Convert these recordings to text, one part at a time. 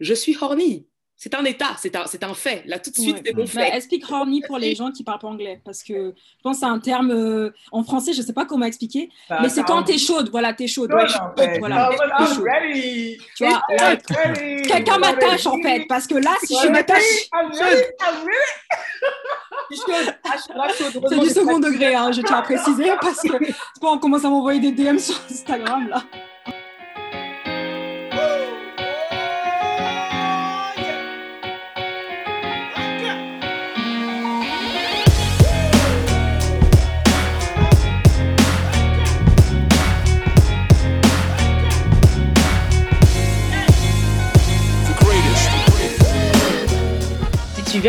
je suis horny. C'est un état, c'est un, c'est un fait. Là, tout de suite, Ouais. c'est mon Bah, fait. explique horny pour les gens qui parlent pas anglais, parce que je pense que c'est un terme euh, en français, je sais pas comment expliquer, mais c'est quand t'es chaude, voilà, t'es chaude. chaude, Ouais, en chaude, fait. voilà, Ah, chaude. ready. Tu vois. Quelqu'un I'm m'attache en ready. fait, parce que là, si je m'attache. Ah, c'est du second degré, hein, je tiens à préciser, parce que c'est pas on commence à m'envoyer des DM sur Instagram là.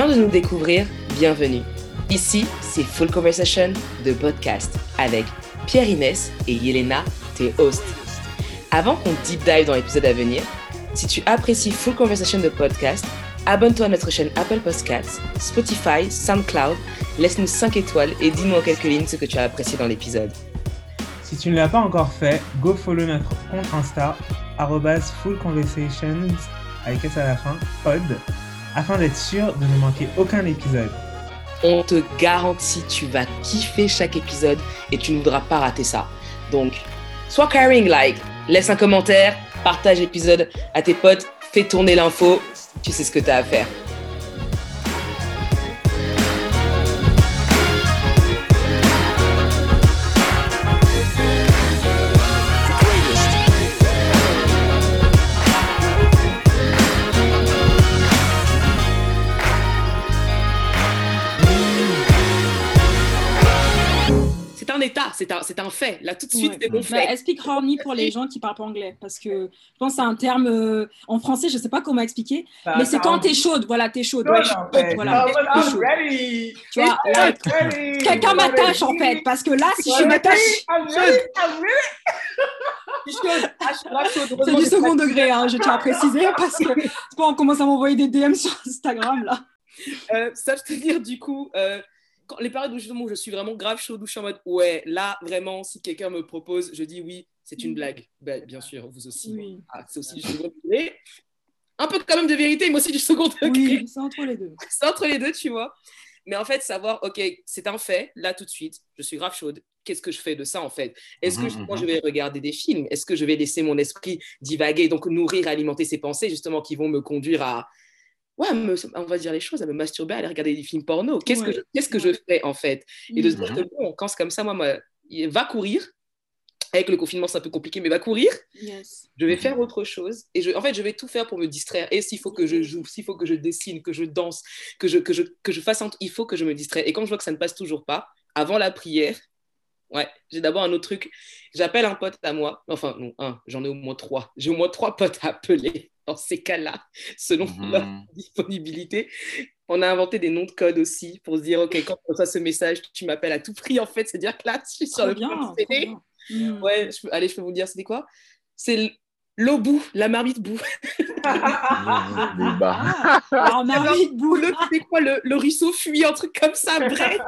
De nous découvrir, bienvenue. Ici, c'est Full Conversation de podcast avec Pierre Inès et Yelena, tes hosts. Avant qu'on deep dive dans l'épisode à venir, si tu apprécies Full Conversation de podcast, abonne-toi à notre chaîne Apple Podcasts, Spotify, SoundCloud, laisse-nous 5 étoiles et dis-nous en quelques lignes ce que tu as apprécié dans l'épisode. Si tu ne l'as pas encore fait, go follow notre compte Insta, fullconversations, avec S à la fin, pod, afin d'être sûr de ne manquer aucun épisode. On te garantit, tu vas kiffer chaque épisode et tu ne voudras pas rater ça. Donc, sois caring, like, laisse un commentaire, partage l'épisode à tes potes, fais tourner l'info, tu sais ce que tu as à faire. C'est un, c'est un fait. Là, tout de suite, Ouais. c'est mon Bah, fait. explique horny pour les gens qui parlent pas anglais, parce que je pense que c'est un terme euh, en français, je sais pas comment expliquer, mais c'est quand t'es chaude, voilà, t'es chaude. Ouais, en chaude, fait. voilà, Ah, I'm ready. Tu vois, là, I'm ready. quelqu'un I'm m'attache en ready. fait, parce que là, si je m'attache. Je. Ah, je c'est du second degré, hein, je tiens à préciser, parce que c'est pas on commence à m'envoyer des DM sur Instagram là. Euh, s'abstenir du coup euh, quand, les périodes où justement où je suis vraiment grave chaude où je suis en mode ouais là vraiment si quelqu'un me propose je dis oui c'est une blague. Ben, bien sûr vous aussi. Oui. Ah, c'est aussi du second degré un peu quand même de vérité mais aussi du second degré. Oui, c'est entre les deux. c'est entre les deux tu vois. Mais en fait savoir ok c'est un fait là tout de suite je suis grave chaude. Qu'est-ce que je fais de ça en fait? Est-ce que Mhm, justement mhm. je vais regarder des films? Est-ce que je vais laisser mon esprit divaguer donc nourrir alimenter ces pensées justement qui vont me conduire à ouais, me- on va dire les choses, à me masturber, à aller regarder des films porno. Qu'est-ce que, Ouais. qu'est-ce que je fais en fait? Et de se dire que bon, quand c'est comme ça, moi, moi, il- va courir. Avec le confinement, c'est un peu compliqué, mais va courir. Yes. Je vais faire autre chose. Et je, en fait, je vais tout faire pour me distraire. Et s'il faut que je joue, s'il faut que je dessine, que je danse, que je, que je, que je fasse un il faut que je me distraie. Et quand je vois que ça ne passe toujours pas, avant la prière, ouais, j'ai d'abord un autre truc. J'appelle un pote à moi. Enfin, non, un, j'en ai au moins trois. J'ai au moins trois potes à appeler dans ces cas-là, selon Mhm. leur disponibilité. On a inventé des noms de code aussi pour se dire, OK, quand tu reçois ce message, tu m'appelles à tout prix. En fait, c'est-à-dire que là, je suis sur Trop le bien. point de trop céder. bien. Mm. Ouais, je allez, je peux vous le dire, c'était quoi? C'est l'eau bout, la marmite bas. Ah, alors marmite Ou boule. le, c'est quoi, le, le ruisseau fuit, un truc comme ça, bref.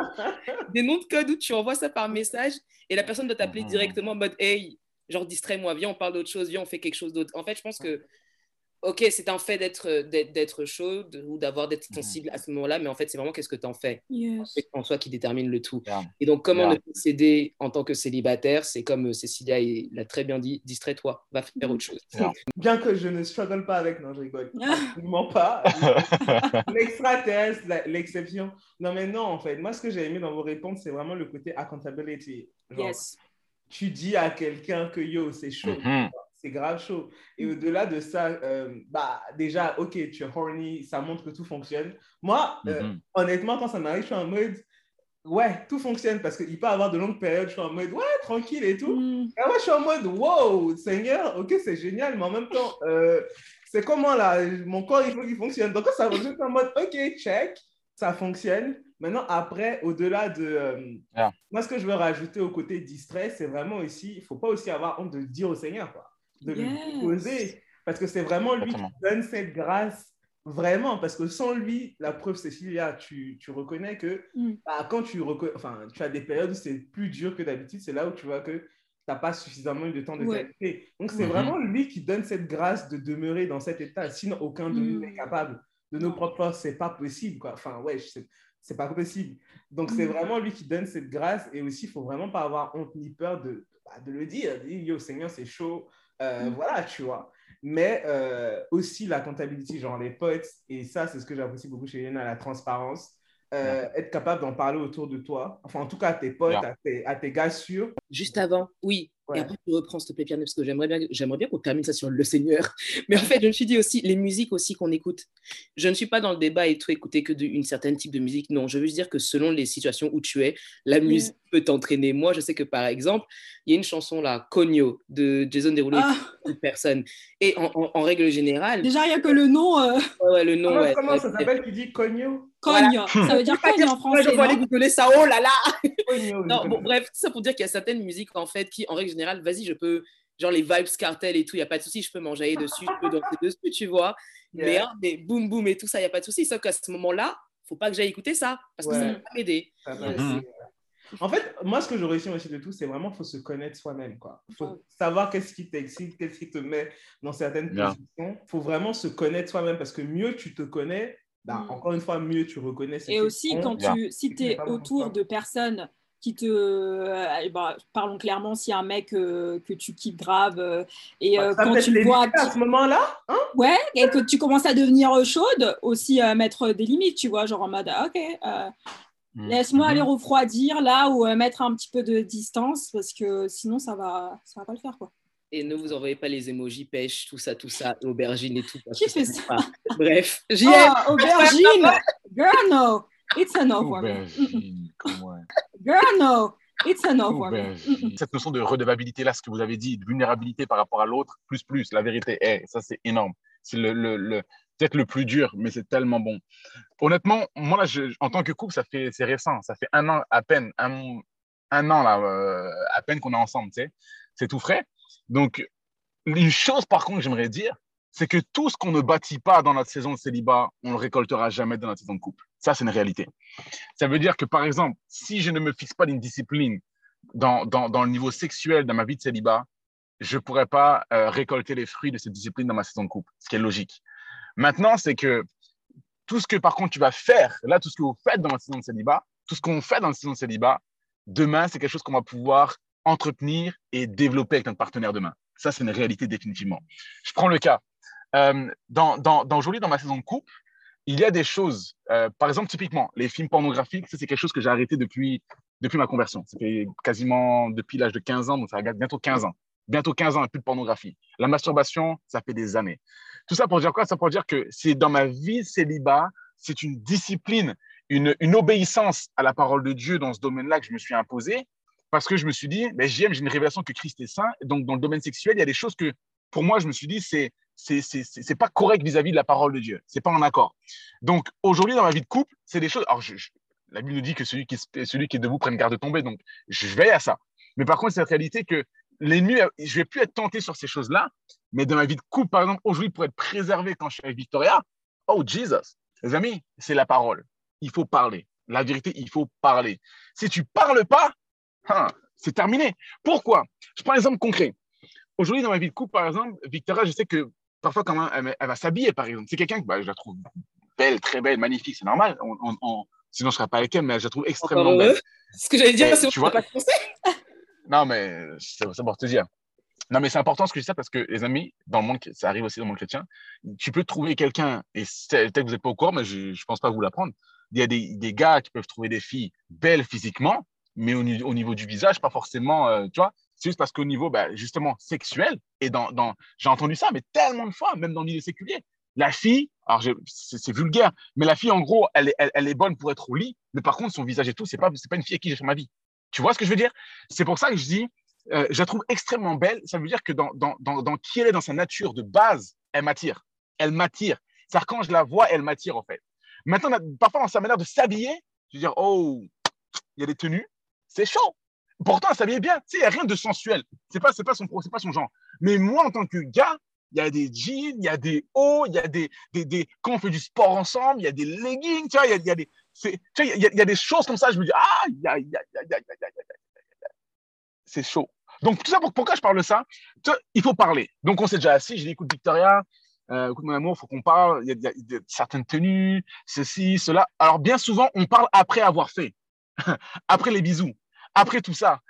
Des noms de code où tu envoies ça par message et la personne doit t'appeler Mhm. directement en mode Hey, genre distrais-moi, viens, on parle d'autre chose, viens, on fait quelque chose d'autre. En fait, je pense que, ok, c'est un fait d'être, d'être, d'être chaud de- ou d'avoir d'être sensible à ce moment-là, mais en fait, c'est vraiment qu'est-ce que tu en fais Yes. c'est en soi qui détermine le tout. Et donc, comment Clairement. ne pas céder en tant que célibataire? C'est comme euh, Cécilia il l'a très bien dit, distrais-toi, va faire autre chose. Bien que je ne struggle pas avec, non, je rigole. Absolument pas. L'extraterrestre, l'exception. Non, mais non, en fait, moi, ce que j'ai aimé dans vos réponses, c'est vraiment le côté accountability. Genre, Yes. tu dis à quelqu'un que yo, c'est chaud, Mhm. C'est grave chaud. Et au-delà de ça, euh, bah, déjà, ok, tu es horny, ça montre que tout fonctionne. Moi, euh, Mhm. honnêtement, quand ça m'arrive, je suis en mode, ouais, tout fonctionne parce qu'il peut y avoir de longues périodes, je suis en mode, ouais, tranquille et tout. Mm. Et moi, je suis en mode, wow, Seigneur, ok, c'est génial, mais en même temps, euh, c'est comment là, mon corps, il faut qu'il fonctionne. Donc, quand ça fonctionne, je suis en mode, ok, check, ça fonctionne. Maintenant, après, au-delà de. euh, Yeah. Moi, ce que je veux rajouter au côté distrait, c'est vraiment aussi, il ne faut pas aussi avoir honte de le dire au Seigneur, quoi, de Yes. lui poser. Parce que c'est vraiment lui Exactement. qui donne cette grâce, vraiment. Parce que sans lui, la preuve, Cécilia, tu, tu reconnais que Mm. bah, quand tu, enfin, tu as des périodes où c'est plus dur que d'habitude, c'est là où tu vois que tu t'as pas suffisamment eu de temps de Ouais. qualité. Donc, c'est Mhm. vraiment lui qui donne cette grâce de demeurer dans cet état. Sinon, aucun de nous n'est capable. De nos propres forces, c'est pas possible. Quoi. Enfin, ouais, c'est c'est pas possible. Donc, c'est Mhm. vraiment lui qui donne cette grâce. Et aussi, il faut vraiment pas avoir honte ni peur de, bah, de le dire. Dire, yo, Seigneur, c'est chaud. Euh, Mhm. Voilà, tu vois. Mais euh, aussi la comptabilité, genre les potes. Et ça, c'est ce que j'apprécie beaucoup chez Yéna, la transparence. Euh, Être capable d'en parler autour de toi. Enfin, en tout cas, à tes potes, à, tes, à tes gars sûrs. Juste avant, oui. Ouais. Et après, tu reprends, s'il te plaît, Pierre, parce que j'aimerais bien, j'aimerais bien qu'on termine ça sur le Seigneur. Mais en fait, je me suis dit aussi, les musiques aussi qu'on écoute. Je ne suis pas dans le débat et tout écouter que d'une certaine type de musique. Non, je veux juste dire que selon les situations où tu es, la musique peut t'entraîner. Moi, je sais que par exemple, il y a une chanson là, Cogno, de Jason Derulo Ah, et une personne. Et en, en- en règle générale, déjà, il n'y a que le nom euh, ouais, ouais, le nom, comment comment ça s'appelle qui dit cogno cogne. Ça veut dire cogne en français. je vais aller googler ça. Oh là là Non, bon, bref, tout ça pour dire qu'il y a certaines musiques en fait qui, en règle générale, vas-y, je peux, genre les vibes cartel et tout, il n'y a pas de souci, je peux m'enjailler dessus, je peux danser dessus, tu vois. Mais, hein, mais boum boum et tout ça, il n'y a pas de souci. Sauf qu'à ce moment-là, faut pas que j'aille écouter ça parce que ça Ouais. va pas m'aider. En fait, moi, ce que je retiens aussi de tout, c'est vraiment faut se connaître soi-même. Il faut savoir qu'est-ce qui t'excite, qu'est-ce qui te met dans certaines Yeah. positions. Il faut vraiment se connaître soi-même parce que mieux tu te connais, bah, Mm. encore une fois, mieux tu reconnais ce Et aussi, quand tu, si tu es autour de personnes qui te. euh, ben, parlons clairement, si un mec euh, que tu kiffes grave euh, et euh, Ça quand tu le vois. à ce moment-là, hein? Ouais, et que tu commences à devenir chaude, aussi euh, mettre des limites, tu vois, genre en mode, ah, ok, euh, laisse-moi Mhm. aller refroidir là ou euh, mettre un petit peu de distance parce que sinon ça va, ça va pas le faire quoi. Et ne vous envoyez pas les emojis pêche, tout ça, tout ça, aubergine et tout. Qui fait ça? pas- Bref, j'y ai. Oh, aubergine! Girl, no! It's a no for me. Girl, no! It's a no for me. Cette notion de redevabilité, là, ce que vous avez dit, de vulnérabilité par rapport à l'autre, plus, plus, la vérité, eh, ça, c'est énorme. C'est le, le, le- peut-être le plus dur, mais c'est tellement bon. Honnêtement, moi, là, je- en tant que couple, ça fait, c'est récent. Ça fait un an à peine, un, un an, là, euh, à peine qu'on est ensemble, tu sais. C'est tout frais. Donc, une chose, par contre, j'aimerais dire, c'est que tout ce qu'on ne bâtit pas dans notre saison de célibat, on le récoltera jamais dans notre saison de couple. Ça, c'est une réalité. Ça veut dire que, par exemple, si je ne me fixe pas d'une discipline dans, dans, dans le niveau sexuel dans ma vie de célibat, je ne pourrais pas euh, récolter les fruits de cette discipline dans ma saison de couple, ce qui est logique. Maintenant, c'est que tout ce que, par contre, tu vas faire, là, tout ce que vous faites dans la saison de célibat, tout ce qu'on fait dans la saison de célibat, demain, c'est quelque chose qu'on va pouvoir entretenir et développer avec notre partenaire demain. Ça, c'est une réalité définitivement. Je prends le cas. Euh, dans, dans, dans, aujourd'hui, dans ma saison de couple, il y a des choses, euh, par exemple, typiquement, les films pornographiques, ça, c'est quelque chose que j'ai arrêté depuis, depuis ma conversion. Ça fait quasiment depuis l'âge de 15 ans, donc ça regarde bientôt 15 ans. Bientôt 15 ans, plus de pornographie. La masturbation, ça fait des années. Tout ça pour dire quoi? Ça pour dire que c'est dans ma vie célibat, c'est une discipline, une, une obéissance à la parole de Dieu dans ce domaine-là que je me suis imposé, parce que je me suis dit, ben, j'aime, j'ai une révélation que Christ est saint. Donc, dans le domaine sexuel, il y a des choses que, pour moi, je me suis dit, c'est c'est pas correct vis-à-vis -vis de la parole de Dieu. C'est pas en accord. Donc, aujourd'hui, dans ma vie de couple, c'est des choses. Alors, je, la Bible nous dit que celui qui, celui qui est debout prenne garde de tomber. Donc, je veille à ça. Mais par contre, c'est cette réalité que l'ennemi, je vais plus être tenté sur ces choses-là. Mais dans ma vie de couple, par exemple, aujourd'hui, pour être préservé quand je suis avec Victoria, oh, Jesus, les amis, c'est la parole. Il faut parler. La vérité, il faut parler. Si tu parles pas, hein, c'est terminé. Pourquoi? Je prends un exemple concret. Aujourd'hui, dans ma vie de couple, par exemple, Victoria, je sais que parfois, quand elle, elle va s'habiller, par exemple, c'est quelqu'un que bah, je la trouve belle, très belle, magnifique, c'est normal. On, on, on... Sinon, je ne serais pas avec elle, mais je la trouve extrêmement belle. Ce que j'allais dire, c'est tu vois? pas Non, mais c'est pour te dire. Non, mais c'est important ce que je dis ça parce que, les amis, dans le monde, ça arrive aussi dans le monde chrétien, tu peux trouver quelqu'un, et peut-être que vous n'êtes pas au courant, mais je ne pense pas vous l'apprendre. Il y a des, des, gars qui peuvent trouver des filles belles physiquement, mais au, au niveau du visage, pas forcément, euh, tu vois, c'est juste parce qu'au niveau, bah, justement, sexuel, et dans, dans j'ai entendu ça, mais tellement de fois, même dans le milieu séculier, la fille, alors c'est vulgaire, mais la fille, en gros, elle est, elle, est, bonne pour être au lit, mais par contre, son visage et tout, c'est pas, pas une fille avec qui j'ai fait ma vie. Tu vois ce que je veux dire? C'est pour ça que je dis, euh, je la trouve extrêmement belle. Ça veut dire que dans, dans, dans, dans qui elle est dans sa nature de base, elle m'attire. Elle m'attire. C'est-à-dire quand je la vois, elle m'attire en fait. Maintenant, parfois dans sa manière de s'habiller, je veux dire, oh, il y a des tenues, c'est chaud. Pourtant, elle s'habille bien. Tu sais, il n'y a rien de sensuel. C'est pas, c'est pas son, pas son genre. Mais moi, en tant que gars, il y a des jeans, il y a des hauts, il y a des, des, des, quand on fait du sport ensemble, il y a des leggings, tu vois, il y a, des, y, a, des choses comme ça. Je me dis, ah, il y a, il y a, c'est chaud. Donc, tout ça, pourquoi je parle de ça Il faut parler. Donc, on s'est déjà assis. J'ai dit, écoute, Victoria, euh, écoute, mon amour, il faut qu'on parle. Il y, a, certaines tenues, ceci, cela. Alors, bien souvent, on parle après avoir fait, après les bisous, après tout ça.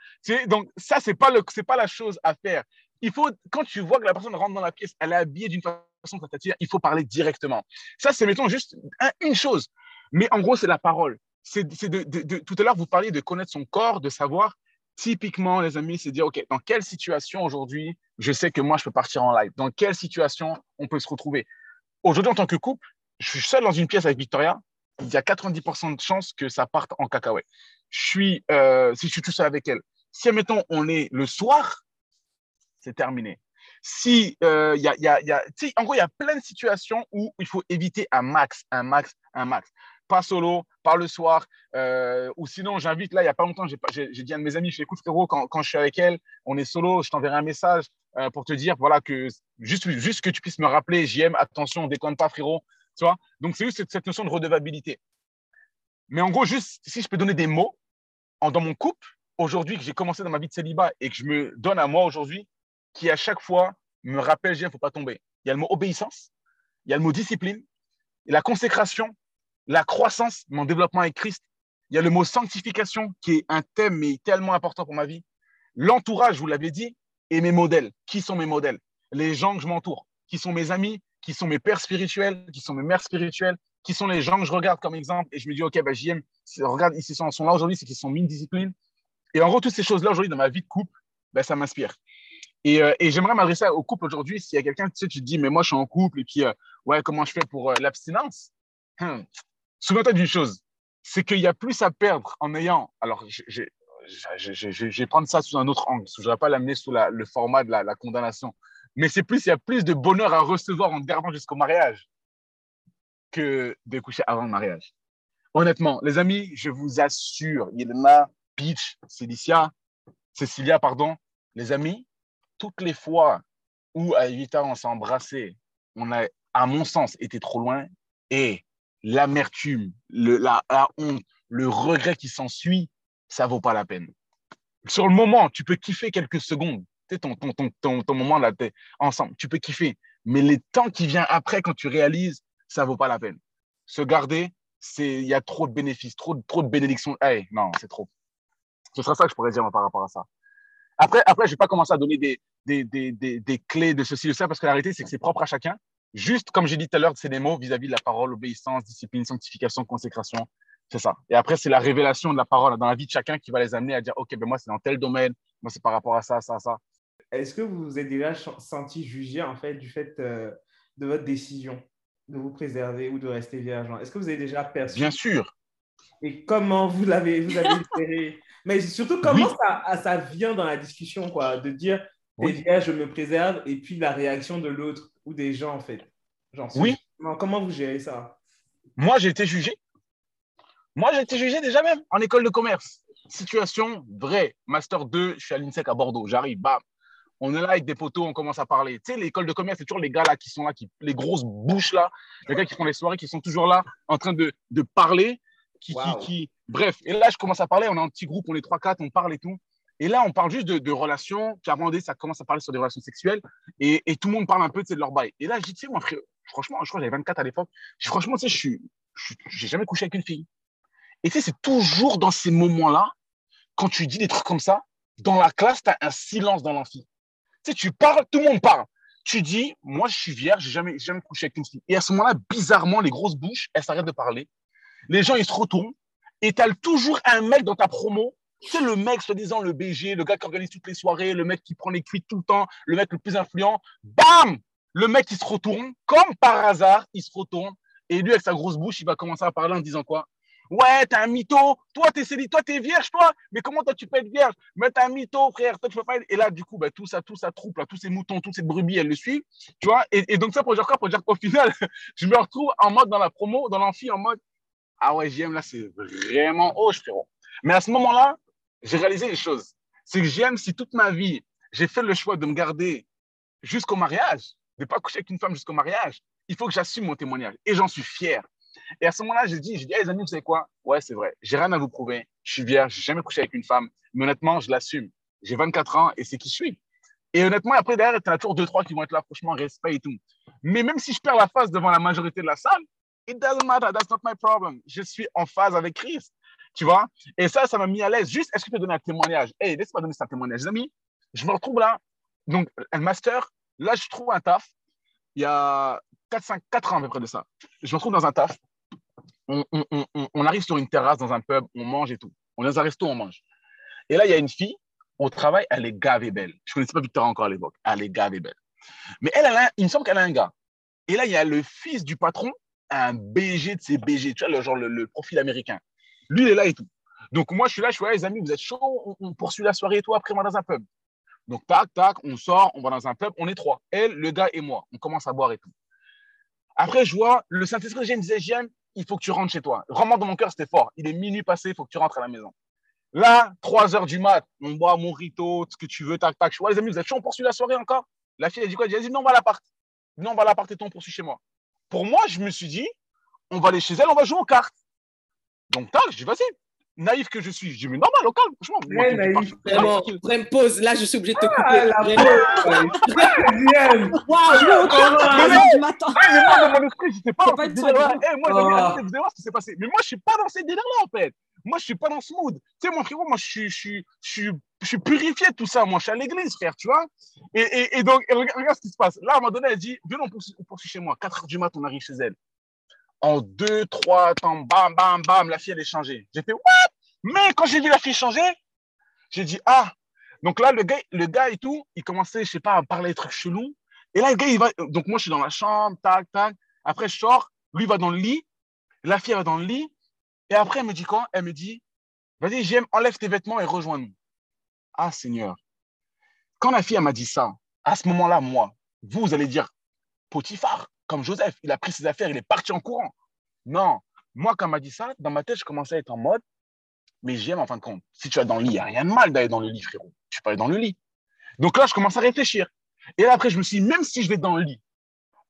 Donc, ça, ce n'est pas, pas la chose à faire. Il faut, quand tu vois que la personne rentre dans la pièce, elle est habillée d'une façon que il faut parler directement. Ça, c'est, mettons, juste une chose. Mais en gros, c'est la parole. C'est de, tout à l'heure, vous parliez de connaître son corps, de savoir Typiquement, les amis, c'est dire, OK, dans quelle situation aujourd'hui, je sais que moi, je peux partir en live? Dans quelle situation on peut se retrouver? Aujourd'hui, en tant que couple, je suis seul dans une pièce avec Victoria. Il y a 90% de chances que ça parte en cacahuète. Je suis, euh, si je suis tout seul avec elle. Si, admettons, on est le soir, c'est terminé. Si, euh, y a, y a, y en gros, il y a plein de situations où il faut éviter un max, un max, un max pas solo, pas le soir. Euh, ou sinon, j'invite, là, il n'y a pas longtemps, j'ai dit à un de mes amis, je fais écoute, frérot, quand, quand, je suis avec elle, on est solo, je t'enverrai un message pour te dire, voilà, que juste, juste que tu puisses me rappeler, j'aime, attention, déconne pas, frérot. Tu vois Donc, c'est juste cette, notion de redevabilité. Mais en gros, juste si je peux donner des mots dans mon couple, aujourd'hui, que j'ai commencé dans ma vie de célibat et que je me donne à moi aujourd'hui, qui à chaque fois me rappelle, il ne faut pas tomber. Il y a le mot obéissance, il y a le mot discipline, la consécration, la croissance, mon développement avec Christ. Il y a le mot sanctification qui est un thème mais tellement important pour ma vie. L'entourage, vous l'avez dit, et mes modèles. Qui sont mes modèles? Les gens que je m'entoure. Qui sont mes amis? Qui sont mes pères spirituels Qui sont mes mères spirituelles Qui sont les gens que je regarde comme exemple Et je me dis, OK, bah, JM, regarde, ils sont, là aujourd'hui, c'est qu'ils sont mine discipline. Et en gros, toutes ces choses-là aujourd'hui dans ma vie de couple, bah, ça m'inspire. Et, euh, et j'aimerais m'adresser au couple aujourd'hui. S'il y a quelqu'un, tu sais, tu te dis, mais moi, je suis en couple, et puis, euh, ouais, comment je fais pour euh, l'abstinence? Hmm souviens-toi d'une chose, c'est qu'il y a plus à perdre en ayant. Alors, je, vais prendre ça sous un autre angle, je ne vais pas l'amener sous le format de la, condamnation. Mais c'est plus, il y a plus de bonheur à recevoir en gardant jusqu'au mariage que de coucher avant le mariage. Honnêtement, les amis, je vous assure, Yelena, Peach, Célicia, Cécilia, pardon, les amis, toutes les fois où à Evita on s'est embrassé, on a, à mon sens, été trop loin et l'amertume, la, honte, le regret qui s'ensuit, ça vaut pas la peine. Sur le moment, tu peux kiffer quelques secondes. Ton, ton, ton, ton, moment là, es ensemble, tu peux kiffer. Mais les temps qui viennent après, quand tu réalises, ça vaut pas la peine. Se garder, il y a trop de bénéfices, trop, trop de bénédictions. Hey, non, c'est trop. Ce sera ça que je pourrais dire par rapport à ça. Après, après je vais pas commencer à donner des, des, des, des, clés de ceci, de ça, parce que la réalité, c'est que c'est propre à chacun. Juste, comme j'ai dit tout à l'heure, c'est des mots vis-à-vis de la parole, obéissance, discipline, sanctification, consécration. C'est ça. Et après, c'est la révélation de la parole dans la vie de chacun qui va les amener à dire, OK, ben moi, c'est dans tel domaine, moi, c'est par rapport à ça, ça, ça. Est-ce que vous vous êtes déjà senti jugé, en fait, du fait euh, de votre décision de vous préserver ou de rester vierge? Est-ce que vous avez déjà perçu Bien sûr. Et comment vous l'avez vous avez Mais surtout, comment ça, ça vient dans la discussion, quoi, de dire, oui. je me préserve, et puis la réaction de l'autre ou des gens, en fait? Genre, Oui. comment vous gérez ça? Moi, j'ai été jugé. Moi, j'ai été jugé déjà même en école de commerce. Situation vraie. Master 2, je suis à l'INSEC à Bordeaux. J'arrive, bam. On est là avec des poteaux, on commence à parler. Tu sais, l'école de commerce, c'est toujours les gars là qui sont là, qui, les grosses bouches là, les gars qui font les soirées, qui sont toujours là en train de, de parler. Qui, qui, qui, Bref, et là, je commence à parler. On est un petit groupe, on est 3-4, on parle et tout. Et là, on parle juste de, relations. Puis avant, ça commence à parler sur des relations sexuelles. Et, tout le monde parle un peu de leur bail. Et là, je dis, tu sais, moi, franchement, je crois que j'avais 24 à l'époque. Franchement, tu sais, je n'ai jamais couché avec une fille. Et tu sais, c'est toujours dans ces moments-là, quand tu dis des trucs comme ça, dans la classe, tu as un silence dans l'amphi. Tu sais, tu parles, tout le monde parle. Tu dis, moi, je suis vierge, j'ai jamais, jamais couché avec une fille. Et à ce moment-là, bizarrement, les grosses bouches, elles s'arrêtent de parler. Les gens, ils se retournent. Et tu as toujours un mec dans ta promo c'est le mec, soi-disant le BG, le gars qui organise toutes les soirées, le mec qui prend les cuites tout le temps, le mec le plus influent. Bam Le mec, il se retourne, comme par hasard, il se retourne. Et lui, avec sa grosse bouche, il va commencer à parler en disant quoi? Ouais, t'es un mytho. Toi, t'es célibat. Toi, t'es vierge, toi. Mais comment toi, tu peux être vierge? Mais t'es un mytho, frère. Toi, tu peux pas être... Et là, du coup, bah, tout ça, tout ça troupe, tous ces moutons, toutes ces brebis, elle le suit. Tu vois? Et, donc, ça, pour dire quoi? Pour dire qu'au final, je me retrouve en mode dans la promo, dans l'amphi, en mode Ah ouais, j'aime, là, c'est vraiment oh, frérot. Mais à ce moment-là, j'ai réalisé une chose. C'est que j'aime si toute ma vie, j'ai fait le choix de me garder jusqu'au mariage, de ne pas coucher avec une femme jusqu'au mariage, il faut que j'assume mon témoignage. Et j'en suis fier. Et à ce moment-là, j'ai dit, j'ai dit, les amis, vous savez quoi? Ouais, c'est vrai. J'ai rien à vous prouver. Je suis vierge, j'ai jamais couché avec une femme. Mais honnêtement, je l'assume. J'ai 24 ans et c'est qui je suis. Et honnêtement, après, derrière, tu as toujours deux, trois qui vont être là, franchement, respect et tout. Mais même si je perds la face devant la majorité de la salle, it doesn't matter, that's not my problem. Je suis en phase avec Christ. Tu vois? Et ça, ça m'a mis à l'aise. Juste, est-ce que tu peux donner un témoignage? Hey, laisse-moi donner un témoignage. Les amis, je me retrouve là. Donc, un master, là, je trouve un taf. Il y a 4, 5, 4 ans à peu près de ça. Je me retrouve dans un taf. On, on, on, on, arrive sur une terrasse dans un pub, on mange et tout. On est dans un resto, on mange. Et là, il y a une fille, au travail, elle est gavée belle. Je ne connaissais pas Victoria encore à l'époque. Elle est gavée belle. Mais elle, elle il me semble qu'elle a un gars. Et là, il y a le fils du patron, un BG de ses BG, tu vois, le, genre le, profil américain. Lui, il est là et tout. Donc, moi, je suis là, je suis là, les amis, vous êtes chauds, on, poursuit la soirée et tout, après, moi, dans un pub. Donc, tac, tac, on sort, on va dans un pub, on est trois. Elle, le gars et moi. On commence à boire et tout. Après, je vois, le Saint-Esprit me disait, Jeanne, il faut que tu rentres chez toi. Vraiment, dans mon cœur, c'était fort. Il est minuit passé, il faut que tu rentres à la maison. Là, 3 heures du mat, on boit mon rito, ce que tu veux, tac, tac. Je vois, les amis, vous êtes chaud, on poursuit la soirée encore? La fille, elle dit quoi? Elle dit, non, on va à l'appart. Non, on va à l'appart et on poursuit chez moi. Pour moi, je me suis dit, on va aller chez elle, on va jouer aux cartes. Donc, tac, je dis, vas-y. Naïf que je suis, je dis, mais normal, au calme, franchement. Très naïf. Vraiment, prends pause. Là, je suis obligé de te couper. Ah, la pause. Waouh, je vais au calme. M'attends. Mais moi, dans mon esprit, j'étais pas. Pas une soirée. Moi, vous allez voir ce qui s'est passé. Mais moi, je suis pas dans ces délires-là, en fait. Moi, je suis pas dans ce mood. Tu sais, mon frérot, moi, je suis, je, je, je suis purifié de tout ça. Moi, je suis à l'église, frère, tu vois. Et, et, et donc, regarde, ce qui se passe. Là, à un moment donné, elle dit Viens, on poursuit, on poursuit chez moi. 4 heures du mat, on arrive chez elle. En 2, 3 temps, bam, bam, bam, la fille, elle est changée. J'ai fait What? Mais quand j'ai vu la fille changer, j'ai dit Ah Donc là, le gars, le gars et tout, il commençait, je sais pas, à parler des trucs chelous. Et là, le gars, il va. Donc, moi, je suis dans la chambre, tac, tac. Après, je sors. Lui, va dans le lit. La fille, elle va dans le lit. Et après, elle me dit quoi? Elle me dit Vas-y, j'aime, enlève tes vêtements et rejoins-nous. Ah, Seigneur. Quand la fille m'a dit ça, à ce moment-là, moi, vous, vous allez dire Potiphar, comme Joseph, il a pris ses affaires, il est parti en courant. Non. Moi, quand m'a dit ça, dans ma tête, je commençais à être en mode Mais j'aime en fin de compte. Si tu es dans le lit, il n'y a rien de mal d'aller dans le lit, frérot. Tu peux aller dans le lit. Donc là, je commence à réfléchir. Et là, après, je me suis dit Même si je vais dans le lit,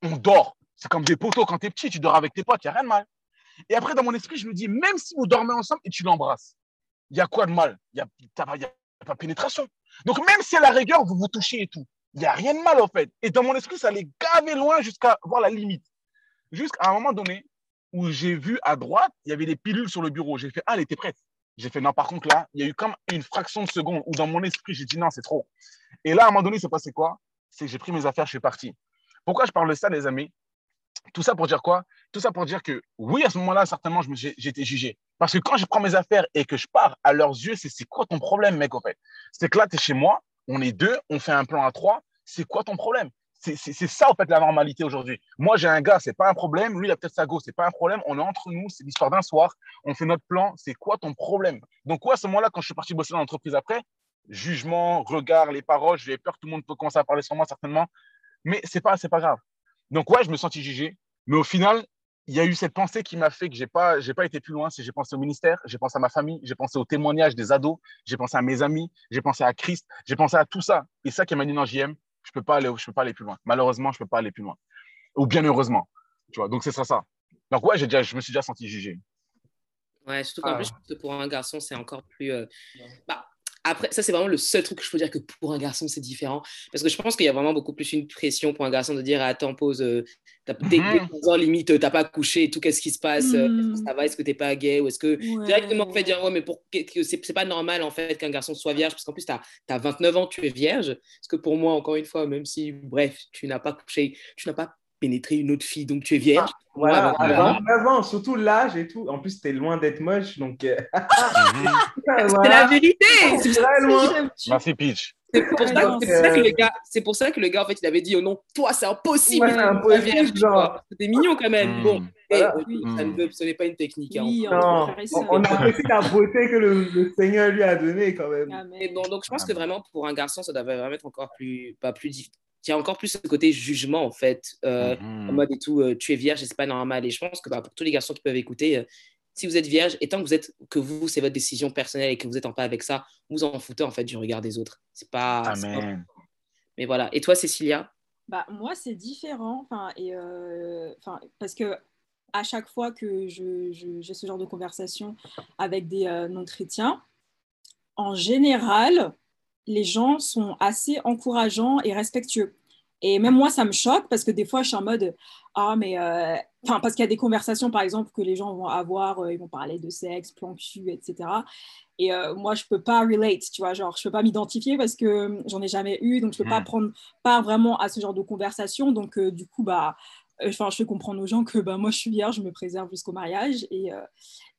on dort. C'est comme des poteaux quand tu es petit, tu dors avec tes potes, il n'y a rien de mal. Et après, dans mon esprit, je me dis, même si vous dormez ensemble et tu l'embrasses, il y a quoi de mal? Il n'y a, a, pas pénétration. Donc, même si à la rigueur, vous vous touchez et tout, il n'y a rien de mal, en fait. Et dans mon esprit, ça allait gaver loin jusqu'à voir la limite. Jusqu'à un moment donné où j'ai vu à droite, il y avait des pilules sur le bureau. J'ai fait, ah, elle était prête. J'ai fait, non, par contre, là, il y a eu comme une fraction de seconde où dans mon esprit, j'ai dit, non, c'est trop. Et là, à un moment donné, c'est passé quoi? C'est que j'ai pris mes affaires, je suis parti. Pourquoi je parle de ça, les amis? Tout ça pour dire quoi? Tout ça pour dire que, oui, à ce moment-là, certainement, été jugé. Parce que quand je prends mes affaires et que je pars, à leurs yeux, c'est quoi ton problème, mec, en fait? C'est que là, tu es chez moi, on est deux, on fait un plan à trois, c'est quoi ton problème? C'est ça, en fait, la normalité aujourd'hui. Moi, j'ai un gars, c'est pas un problème. Lui, il a peut-être sa go, c'est pas un problème. On est entre nous, c'est l'histoire d'un soir. On fait notre plan. C'est quoi ton problème? Donc, quoi, à ce moment-là, quand je suis parti bosser dans l'entreprise après, jugement, regard, les paroles, j'ai peur que tout le monde peut commencer à parler sur moi, certainement. Mais c'est pas, pas grave. Donc, ouais, je me sentis jugé. Mais au final, il y a eu cette pensée qui m'a fait que j'ai pas, j'ai pas été plus loin. C'est j'ai pensé au ministère, j'ai pensé à ma famille, j'ai pensé au témoignage des ados, j'ai pensé à mes amis, j'ai pensé à Christ, j'ai pensé à tout ça. Et ça qui m'a dit non, JM, je peux pas aller, je peux pas aller plus loin. Malheureusement, je peux pas aller plus loin. Ou bien heureusement, tu vois. Donc c'est ça, ça. Donc ouais, j'ai déjà, je me suis déjà senti jugé. Ouais, surtout qu'en ah. plus, pour un garçon, c'est encore plus. Euh, bah, après, ça, c'est vraiment le seul truc que je peux dire que pour un garçon, c'est différent. Parce que je pense qu'il y a vraiment beaucoup plus une pression pour un garçon de dire Attends, pause, euh, dès, que ans, limite, t'as pas couché tout, qu'est-ce qui se passe euh, Est-ce que ça va Est-ce que t'es pas gay Ou est-ce que directement, en fait, dire Ouais, mais pour, c'est pas normal, en fait, qu'un garçon soit vierge, parce qu'en plus, tu as, 29 ans, tu es vierge. Parce que pour moi, encore une fois, même si, bref, tu n'as pas couché, tu n'as pas pénétrer une autre fille, donc tu es vierge. Ah, voilà, avant, surtout l'âge et tout. En plus, tu es loin d'être moche, donc. Euh, c'est la vérité. C'est très loin. Merci, Peach. C'est pour, ça, que le gars, c'est pour ça que le gars, en fait, il avait dit, oh non, toi, c'est impossible. Ouais, impossible, genre. C'était mignon quand même. Hmm. Bon, voilà. ça ce n'est pas une technique. Hein. Oui, on, a apprécié la beauté que le, Seigneur lui a donnée quand même. bon, donc je pense que vraiment, pour un garçon, ça devrait vraiment être encore plus, pas plus il y a encore plus ce côté jugement, en fait, euh, en mhm. mode et tout, euh, tu es vierge et c'est pas normal. Et je pense que bah, pour tous les garçons qui peuvent écouter, euh, si vous êtes vierge, et tant que vous êtes, que vous, c'est votre décision personnelle et que vous êtes en paix avec ça, vous en foutez, en fait, du regard des autres. C'est pas. Amen. Mais voilà. Et toi, Cécilia? Bah, Moi, c'est différent. Enfin, et, enfin, parce que à chaque fois que j'ai je, ce genre de conversation avec des non-chrétiens, en général, les gens sont assez encourageants et respectueux. Et même moi, ça me choque parce que des fois, je suis en mode Ah, mais. Euh, enfin, parce qu'il y a des conversations, par exemple, que les gens vont avoir, euh, ils vont parler de sexe, plan cul, etc. Et euh, moi, je peux pas relate, tu vois, genre, je peux pas m'identifier parce que j'en ai jamais eu, donc je peux pas mm. prendre part vraiment à ce genre de conversation. Donc, du coup, bah, enfin, je fais comprendre aux gens que bah, moi, je suis vierge, je me préserve jusqu'au mariage. Et, euh,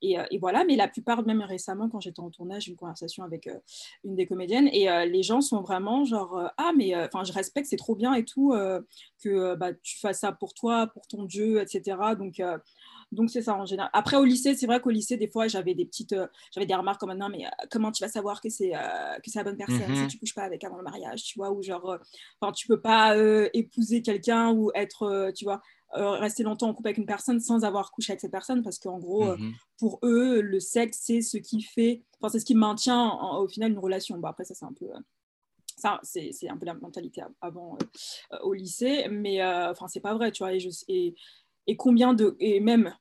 euh, et, voilà, mais la plupart, même récemment, quand j'étais en tournage, une conversation avec euh, une des comédiennes et les gens sont vraiment genre, ah, mais je respecte, c'est trop bien et tout, que bah, tu fasses ça pour toi, pour ton Dieu, etc. Donc, donc c'est ça en général. Après au lycée, c'est vrai qu'au lycée des fois j'avais des petites, j'avais des remarques comme non mais comment tu vas savoir que c'est que c'est la bonne personne si mm-hmm. tu couches pas avec avant le mariage, tu vois ou genre, enfin tu peux pas épouser quelqu'un ou être, tu vois, rester longtemps en couple avec une personne sans avoir couché avec cette personne parce qu'en gros, mm-hmm. pour eux, le sexe, c'est ce qui fait, enfin, c'est ce qui maintient au final une relation. Bon, après, ça, c'est un peu. ça, c'est, un peu la mentalité avant au lycée, mais enfin, c'est pas vrai, tu vois. Et, je, et, et combien de. Et même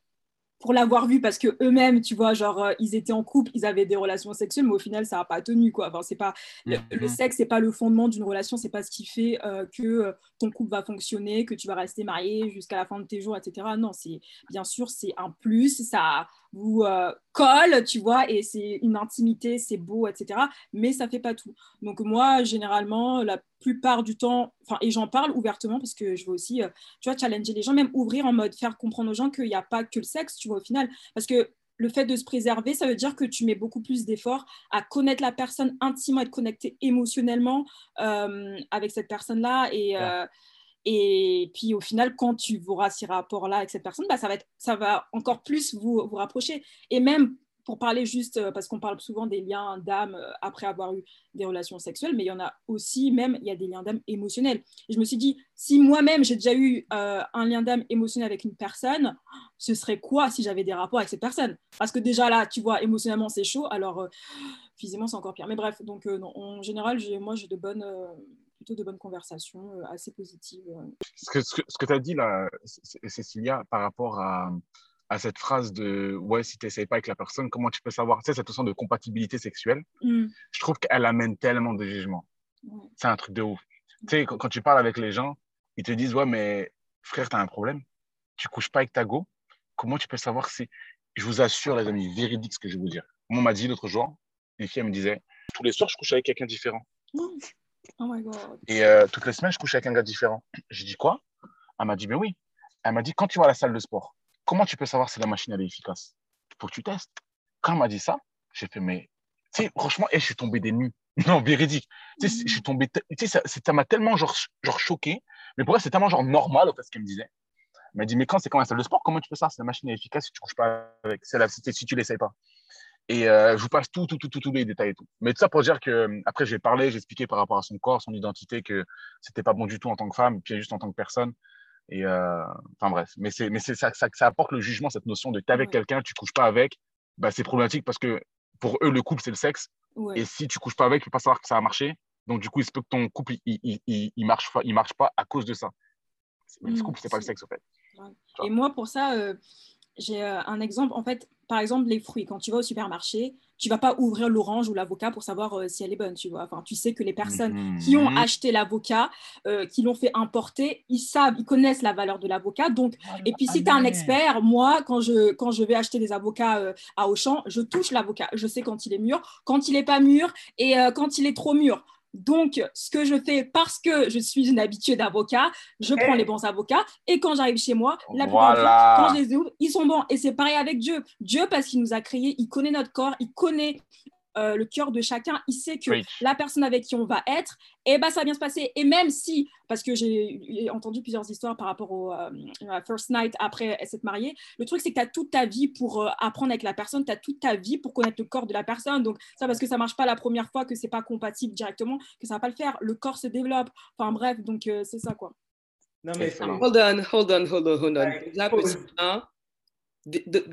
pour l'avoir vu parce que eux-mêmes, tu vois, genre euh, ils étaient en couple, ils avaient des relations sexuelles, mais au final ça n'a pas tenu quoi. Enfin, c'est pas le, mm-hmm. sexe, c'est pas le fondement d'une relation, c'est pas ce qui fait euh, que euh, ton couple va fonctionner, que tu vas rester marié jusqu'à la fin de tes jours, etc. Non, c'est bien sûr c'est un plus, ça vous colle, tu vois, et c'est une intimité, c'est beau, etc. Mais ça fait pas tout. Donc moi, généralement, la plupart du temps, enfin, et j'en parle ouvertement parce que je veux aussi, euh, tu vois, challenger les gens, même ouvrir en mode faire comprendre aux gens qu'il n'y a pas que le sexe, tu vois, au final. Parce que le fait de se préserver, ça veut dire que tu mets beaucoup plus d'efforts à connaître la personne intimement, être connecté émotionnellement euh, avec cette personne-là. Et, euh, et puis au final, quand tu auras ces rapports-là avec cette personne, bah, ça, va être, ça va encore plus vous, vous rapprocher. Et même pour parler juste, euh, parce qu'on parle souvent des liens d'âme euh, après avoir eu des relations sexuelles, mais il y en a aussi même, il y a des liens d'âme émotionnels. Et je me suis dit, si moi-même j'ai déjà eu euh, un lien d'âme émotionnel avec une personne, ce serait quoi si j'avais des rapports avec cette personne? Parce que déjà là, tu vois, émotionnellement c'est chaud, alors physiquement c'est encore pire. Mais bref, donc en général, moi j'ai de bonnes plutôt de bonnes conversations assez positives. Ce que, ce que tu as dit là, Cécilia, par rapport à, à cette phrase de ouais, si tu n'essayes pas avec la personne, comment tu peux savoir? Tu sais, cette notion de compatibilité sexuelle mm. Je trouve qu'elle amène tellement de jugements. C'est un truc de ouf. Tu sais, quand, tu parles avec les gens, ils te disent ouais, mais frère, tu as un problème. Tu couches pas avec ta go. Comment tu peux savoir si? Je vous assure, les amis, véridique ce que je vais vous dire. Moi, on m'a dit l'autre jour, une fille, elle me disait tous les soirs, je couche avec quelqu'un différent. Oh. Et euh, toutes les semaines, je couche avec un gars différent. J'ai dit quoi? Elle m'a dit, mais oui. Elle m'a dit, quand tu vas à la salle de sport, comment tu peux savoir si la machine est efficace? Faut que tu testes. Quand elle m'a dit ça, j'ai fait, mais, tu sais, franchement, et je suis tombé des nues. Non, véridique. Tu sais, je suis tombé, tu sais, ça m'a tellement genre, genre choqué, mais pour elle, c'est tellement genre normal, en fait, ce qu'elle me disait. Elle m'a dit, mais quand c'est comme la salle de sport, comment tu peux savoir si la machine est efficace si tu couches pas avec, si, si tu l'essayes pas? Et euh, je vous passe tout, tout, tout, tout, tous les détails et tout. Mais tout ça pour dire que après j'ai parlé, j'ai expliqué par rapport à son corps, son identité, que c'était pas bon du tout en tant que femme, puis juste en tant que personne. Et euh, enfin bref, mais c'est mais c'est ça, ça, ça, apporte le jugement cette notion de t'es avec quelqu'un, tu couches pas avec, bah c'est problématique parce que pour eux le couple c'est le sexe et si tu couches pas avec, tu peux pas savoir que ça a marché. Donc du coup il se peut que ton couple il, il, il, marche pas, il marche pas à cause de ça. Le mmh, couple c'est pas le sexe en fait. Et moi pour ça euh, j'ai euh, un exemple en fait par exemple les fruits quand tu vas au supermarché tu vas pas ouvrir l'orange ou l'avocat pour savoir euh, si elle est bonne, tu vois. Enfin, tu sais que les personnes qui ont mhm. acheté l'avocat, euh, qui l'ont fait importer, ils savent, ils connaissent la valeur de l'avocat. Donc, et puis si tu es un expert, moi, quand je, quand je vais acheter des avocats euh, à Auchan, je touche l'avocat. Je sais quand il est mûr, quand il est pas mûr et quand il est trop mûr. Donc, ce que je fais, parce que je suis une habituée d'avocat, je prends les bons avocats. Et quand j'arrive chez moi, la plupart temps, quand je les ouvre, ils sont bons. Et c'est pareil avec Dieu. Dieu, parce qu'il nous a créés, il connaît notre corps, il connaît euh, le cœur de chacun, il sait que la personne avec qui on va être, et eh ben, ça va bien se passer. Et même si, parce que j'ai entendu plusieurs histoires par rapport au euh, first night après s'être marié, le truc c'est que tu as toute ta vie pour euh, apprendre avec la personne, tu as toute ta vie pour connaître le corps de la personne. Donc ça parce que ça marche pas la première fois, que c'est pas compatible directement, que ça va pas le faire. Le corps se développe. Enfin bref, donc c'est ça quoi. Non mais hold on, hold on, hold on, hold on.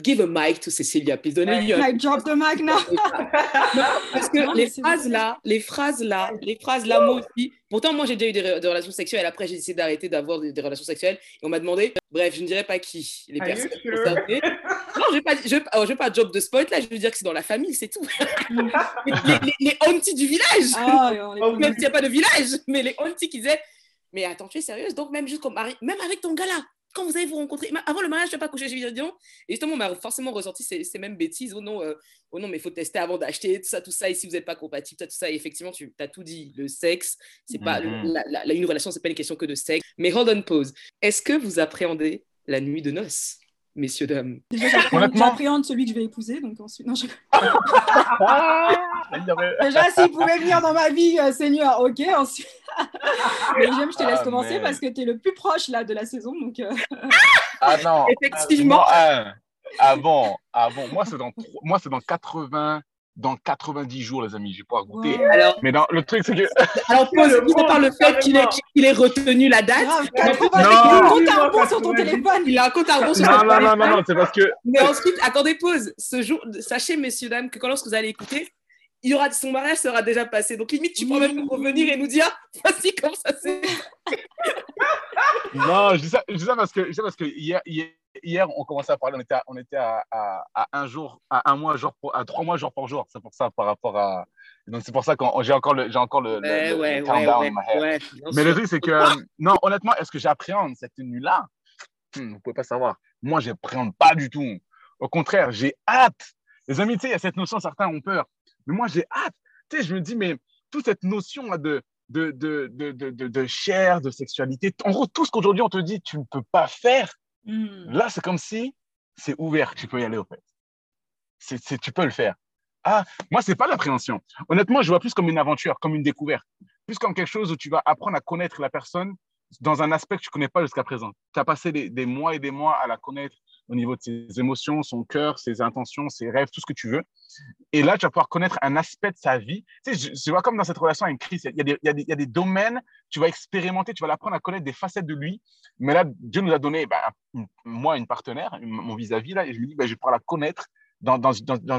Give a mic to Cecilia, please. Donnez-lui un Like, drop the mic now. Parce que Non, les phrases là, les phrases là, les phrases là, moi aussi. Pourtant, moi, j'ai déjà eu des, re- des relations sexuelles. Après, j'ai décidé d'arrêter d'avoir des, des relations sexuelles. Et on m'a demandé, bref, je ne dirais pas qui, les Are you personnes sure? concernées. Non, je ne vais pas, je oh, je vais pas job de spoil là. Je veux dire que c'est dans la famille, c'est tout. les, les, les, aunties du village. Ah, Oh, Même s'il n'y a pas de village, mais les aunties qui disaient, mais attends, tu es sérieuse? Donc, même juste comme mari- même avec ton gars là, quand vous allez vous rencontrer, avant le mariage, tu n'as pas couché chez Vivian. Et justement, on m'a forcément ressorti ces, ces mêmes bêtises. Oh non, euh, oh non, mais il faut tester avant d'acheter, tout ça, tout ça. Et si vous n'êtes pas compatible, tout ça, tout ça. Et effectivement, tu as tout dit. Le sexe, c'est pas Mhm. la, la- la- une relation, c'est pas une question que de sexe. Mais hold on pause. Est-ce que vous appréhendez la nuit de noces, messieurs dames Déjà, j'appréhende celui que je vais épouser. Donc ensuite, non, je- Ah, Déjà, s'il pouvait venir dans ma vie, euh, Seigneur, ok. Ensuite, mais j'aime, je te laisse Ah, commencer parce que tu es le plus proche là de la saison. Donc, euh, Ah non. Effectivement. Non, ah, ah bon, ah bon. Moi, c'est dans, moi, c'est dans 80, dans 90 jours, les amis. Je vais pouvoir goûter. wow. Alors, Mais dans, le truc, c'est que. alors à part le fait qu'il ait, qu'il ait retenu la date. Grave, Non. t'as compte à rebours Non. sur ton téléphone. Il a un compte à rebours sur Non, son non, non, téléphone. non, non, c'est parce que. Mais ensuite, attendez, pause. Ce jour, sachez, messieurs, dames, que quand lorsque vous allez écouter, il y aura, son mariage sera déjà passé. Donc, limite, tu peux même nous revenir et nous dire voici comment ça s'est. Non, je dis ça, je dis ça parce que, je dis ça parce que hier, hier, hier, on commençait à parler, on était à, on était à, à, à un jour, à un mois, jour pour- à trois mois, jour par jour. C'est pour ça, par rapport à. Donc, c'est pour ça que j'ai encore le, j'ai encore le, le- Ouais, le ouais, countdown Mais le truc, c'est que, euh, non, honnêtement, est-ce que j'appréhende cette nuit-là Hmm, Vous pouvez pas savoir. Moi, je n'appréhende pas du tout. Au contraire, j'ai hâte. Les amis, tu sais, il y a cette notion, certains ont peur. Mais moi, j'ai hâte. Tu sais, je me dis, mais toute cette notion là, de, de, de, de, de chair, de sexualité, en gros, tout ce qu'aujourd'hui on te dit, tu ne peux pas faire, Hmm. là, c'est comme si c'est ouvert, tu peux y aller, au fait. C'est- tu peux le faire. Ah, moi, c'est pas l'appréhension. Honnêtement, je vois plus comme une aventure, comme une découverte. Plus comme quelque chose où tu vas apprendre à connaître la personne dans un aspect que tu connais pas jusqu'à présent. Tu as passé des mois et des mois à la connaître au niveau de ses émotions, son cœur, ses intentions, ses rêves, tout ce que tu veux. Et là, tu vas pouvoir connaître un aspect de sa vie. Tu vois comme dans cette relation avec Chris, il y, a des- il y a des- domaines, tu vas expérimenter, tu vas l'apprendre à connaître des facettes de lui. Mais là, Dieu nous a donné, une- moi, une partenaire, mon vis-à-vis, et je lui dis, ben, je vais pouvoir la connaître dans,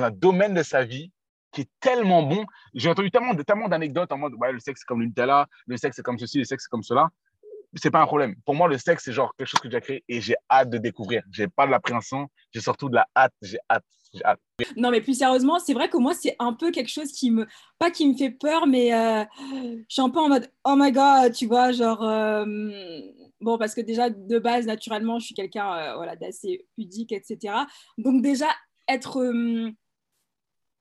un domaine de sa vie qui est tellement bon. J'ai entendu tellement, d'anecdotes en mode, le sexe c'est comme le le sexe c'est comme ceci, le sexe c'est comme cela. C'est pas un problème. Pour moi, le sexe, c'est genre quelque chose que j'ai créé et j'ai hâte de découvrir. J'ai pas de l'appréhension, j'ai surtout de la hâte. J'ai hâte. J'ai hâte. Non, mais plus sérieusement, c'est vrai que moi, c'est un peu quelque chose qui me. Pas qui me fait peur, mais euh, je suis un peu en mode oh my god, tu vois, genre. euh, bon, parce que déjà, de base, naturellement, je suis quelqu'un euh, voilà, d'assez pudique, etc. Donc, déjà, être.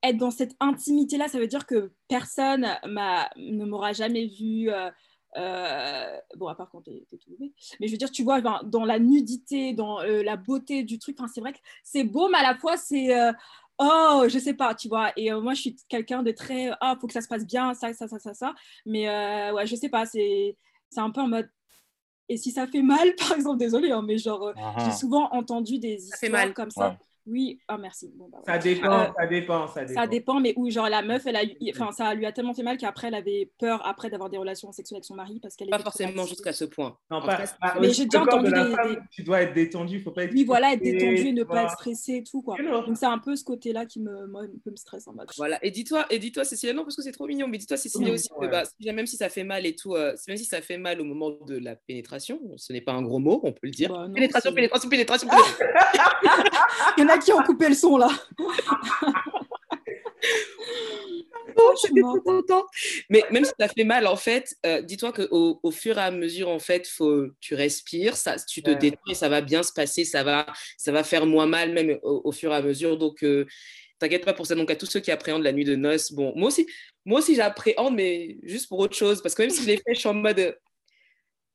être dans cette intimité-là, ça veut dire que personne ne m'aura jamais vu. Euh, bon, à part quand t'es tout levé. Mais je veux dire, tu vois, ben, dans la nudité, dans euh, la beauté du truc, enfin, c'est vrai que c'est beau, mais à la fois, c'est. euh, oh, je sais pas, tu vois. Et euh, moi, je suis quelqu'un de très. Ah, faut que ça se passe bien, ça, ça, ça, ça, ça. Mais euh, ouais, je sais pas, c'est c'est un peu en mode. Et si ça fait mal, par exemple, désolé, hein, mais genre, j'ai souvent entendu des Ça fait histoires mal. comme ça. Ouais. Oui, ah merci. Bon, bah, Ça ouais. dépend, Euh, ça dépend, ça dépend. Ça dépend, mais où genre la meuf, elle a, enfin ça lui a tellement fait mal qu'après elle avait peur après d'avoir des relations sexuelles avec son mari parce qu'elle Pas forcément jusqu'à ce point. Non, En pas, tout cas, pas- Mais j'ai déjà entendu des- femme, des- Tu dois être détendu, faut pas être. Oui, voilà, être détendu, ne pas être stressé et tout quoi. Donc c'est un peu ce côté-là qui me, moi, un peu me stresse en mode. Voilà. Et dis-toi, et dis-toi, Cécilia, non, parce que c'est trop mignon, mais dis-toi, Cécilia aussi, que, bah, même si ça fait mal et tout, euh, même si ça fait mal au moment de la pénétration, ce n'est pas un gros mot, on peut le dire. Bah, non, pénétration, c'est- pénétration, pénétration, pénétration. Il y en a qui ont coupé le son là? Oh, j'étais trop contente. Mais même si ça fait mal, en fait, euh, dis-toi qu'au au fur et à mesure, en fait, faut, tu respires, ça, tu te Ouais. détends ça va bien se passer, ça va, ça va faire moins mal même au, au fur et à mesure. Donc, euh, t'inquiète pas pour ça. Donc, à tous ceux qui appréhendent la nuit de noces, bon, moi aussi, moi aussi j'appréhende, mais juste pour autre chose. Parce que même si je l'ai fait, je suis en mode.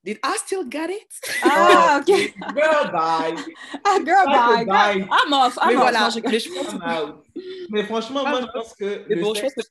Did I still get it? Ah ok. Girl, bye. Ah girl Bye, bye. I'm off. I'm mais off. voilà. Non, je rigole. Mais, je pense, I'm out. Mais franchement, moi, je pense que. mais bon, je pense que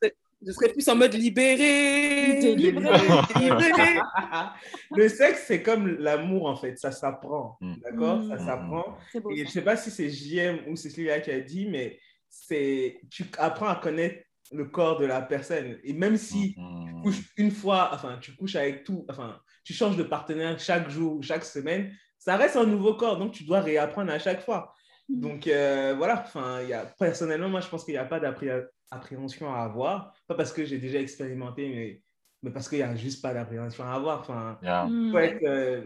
je- serais plus en mode libéré. Délivré. délivré. le sexe, c'est comme l'amour, en fait. Ça s'apprend. Mm. D'accord? Ça Mm. s'apprend. C'est beau. Et je ça. sais pas si c'est JM ou Cécilia qui a dit, mais c'est tu apprends à connaître le corps de la personne. Et même si tu couches une fois, enfin, tu couches avec tout, enfin, tu changes de partenaire chaque jour, chaque semaine, ça reste un nouveau corps. Donc, tu dois réapprendre à chaque fois. Mm. Donc euh, voilà, enfin, il y a, personnellement, moi je pense qu'il n'y a pas d'appréhension à avoir. Pas parce que j'ai déjà expérimenté, mais, mais parce qu'il n'y a juste pas d'appréhension à avoir. Enfin, Yeah. Mm. faut être, euh,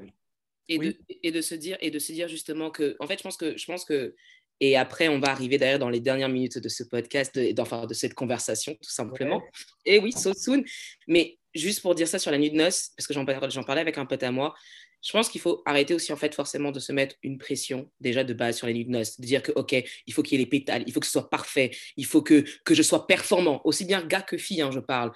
et, Oui. de, et de se dire et de se dire justement que en fait je pense que je pense que et après on va arriver d'ailleurs dans les dernières minutes de ce podcast de, de cette conversation tout simplement. Et oui so soon. Mais juste pour dire ça sur la nuit de noces parce que j'en parlais, avec un pote à moi je pense qu'il faut arrêter aussi en fait forcément de se mettre une pression déjà de base sur les nuits de noces. De dire que ok il faut qu'il y ait les pétales il faut que ce soit parfait il faut que, que je sois performant aussi bien gars que fille hein, je parle.